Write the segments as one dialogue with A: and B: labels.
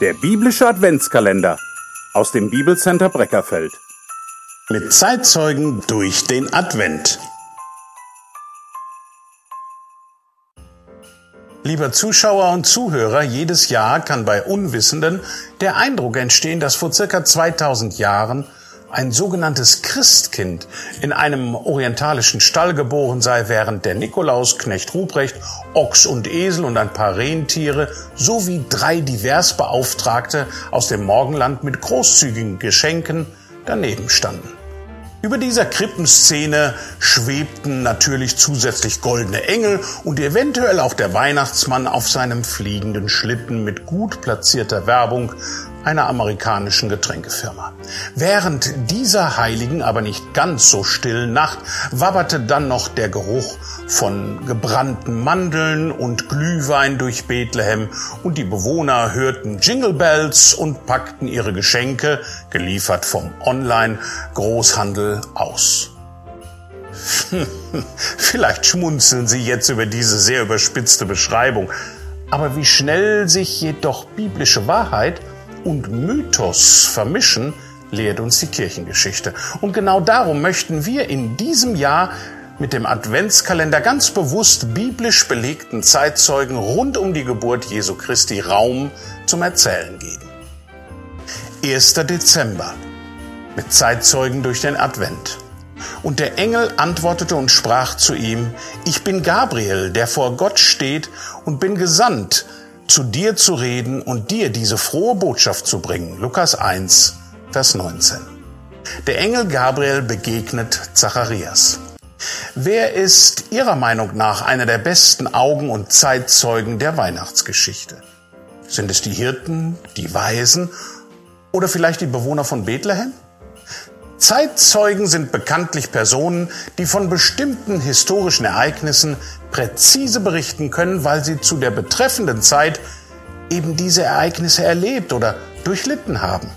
A: Der biblische Adventskalender aus dem Bibelcenter Breckerfeld.
B: Mit Zeitzeugen durch den Advent. Lieber Zuschauer und Zuhörer, jedes Jahr kann bei Unwissenden der Eindruck entstehen, dass vor circa 2000 Jahren ein sogenanntes Christkind in einem orientalischen Stall geboren sei, während der Nikolaus, Knecht Ruprecht, Ochs und Esel und ein paar Rentiere sowie drei Diversbeauftragte aus dem Morgenland mit großzügigen Geschenken daneben standen. Über dieser Krippenszene schwebten natürlich zusätzlich goldene Engel und eventuell auch der Weihnachtsmann auf seinem fliegenden Schlitten mit gut platzierter Werbung einer amerikanischen Getränkefirma. Während dieser heiligen, aber nicht ganz so stillen Nacht wabberte dann noch der Geruch von gebrannten Mandeln und Glühwein durch Bethlehem und die Bewohner hörten Jingle Bells und packten ihre Geschenke, geliefert vom Online-Großhandel, aus. Vielleicht schmunzeln Sie jetzt über diese sehr überspitzte Beschreibung. Aber wie schnell sich jedoch biblische Wahrheit und Mythos vermischen, lehrt uns die Kirchengeschichte. Und genau darum möchten wir in diesem Jahr mit dem Adventskalender ganz bewusst biblisch belegten Zeitzeugen rund um die Geburt Jesu Christi Raum zum Erzählen geben. 1. Dezember mit Zeitzeugen durch den Advent. Und der Engel antwortete und sprach zu ihm, Ich bin Gabriel, der vor Gott steht und bin gesandt, zu dir zu reden und dir diese frohe Botschaft zu bringen. Lukas 1, Vers 19. Der Engel Gabriel begegnet Zacharias. Wer ist Ihrer Meinung nach einer der besten Augen- und Zeitzeugen der Weihnachtsgeschichte? Sind es die Hirten, die Weisen oder vielleicht die Bewohner von Bethlehem? Zeitzeugen sind bekanntlich Personen, die von bestimmten historischen Ereignissen präzise berichten können, weil sie zu der betreffenden Zeit eben diese Ereignisse erlebt oder durchlitten haben.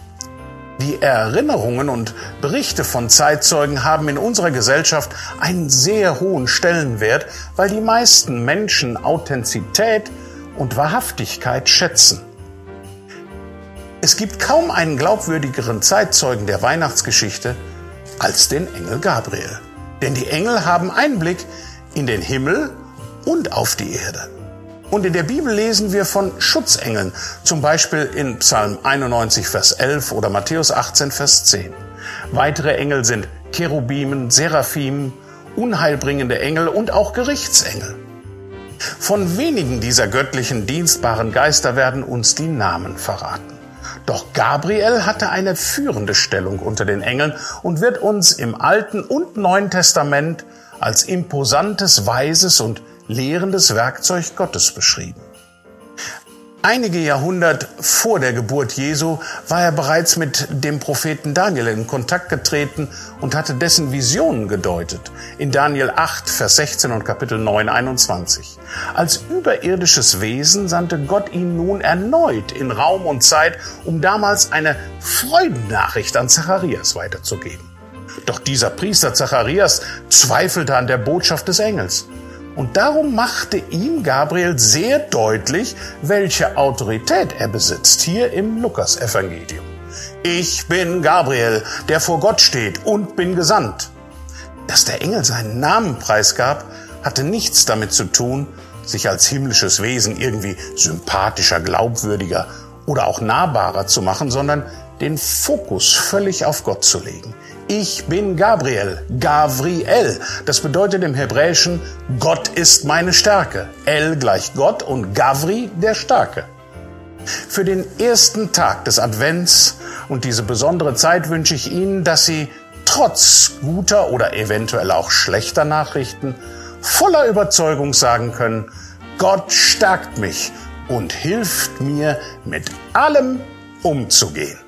B: Die Erinnerungen und Berichte von Zeitzeugen haben in unserer Gesellschaft einen sehr hohen Stellenwert, weil die meisten Menschen Authentizität und Wahrhaftigkeit schätzen. Es gibt kaum einen glaubwürdigeren Zeitzeugen der Weihnachtsgeschichte als den Engel Gabriel. Denn die Engel haben Einblick in den Himmel und auf die Erde. Und in der Bibel lesen wir von Schutzengeln, zum Beispiel in Psalm 91, Vers 11 oder Matthäus 18, Vers 10. Weitere Engel sind Cherubimen, Seraphim, unheilbringende Engel und auch Gerichtsengel. Von wenigen dieser göttlichen dienstbaren Geister werden uns die Namen verraten. Doch Gabriel hatte eine führende Stellung unter den Engeln und wird uns im Alten und Neuen Testament als imposantes, weises und lehrendes Werkzeug Gottes beschrieben. Einige Jahrhundert vor der Geburt Jesu war er bereits mit dem Propheten Daniel in Kontakt getreten und hatte dessen Visionen gedeutet. In Daniel 8, Vers 16 und Kapitel 9, 21. Als überirdisches Wesen sandte Gott ihn nun erneut in Raum und Zeit, um damals eine Freudennachricht an Zacharias weiterzugeben. Doch dieser Priester Zacharias zweifelte an der Botschaft des Engels. Und darum machte ihm Gabriel sehr deutlich, welche Autorität er besitzt, hier im Lukasevangelium. Ich bin Gabriel, der vor Gott steht und bin gesandt. Dass der Engel seinen Namen preisgab, hatte nichts damit zu tun, sich als himmlisches Wesen irgendwie sympathischer, glaubwürdiger oder auch nahbarer zu machen, sondern den Fokus völlig auf Gott zu legen. Ich bin Gabriel, Gavriel. Das bedeutet im Hebräischen, Gott ist meine Stärke. El gleich Gott und Gavri der Starke. Für den ersten Tag des Advents und diese besondere Zeit wünsche ich Ihnen, dass Sie trotz guter oder eventuell auch schlechter Nachrichten voller Überzeugung sagen können, Gott stärkt mich und hilft mir mit allem umzugehen.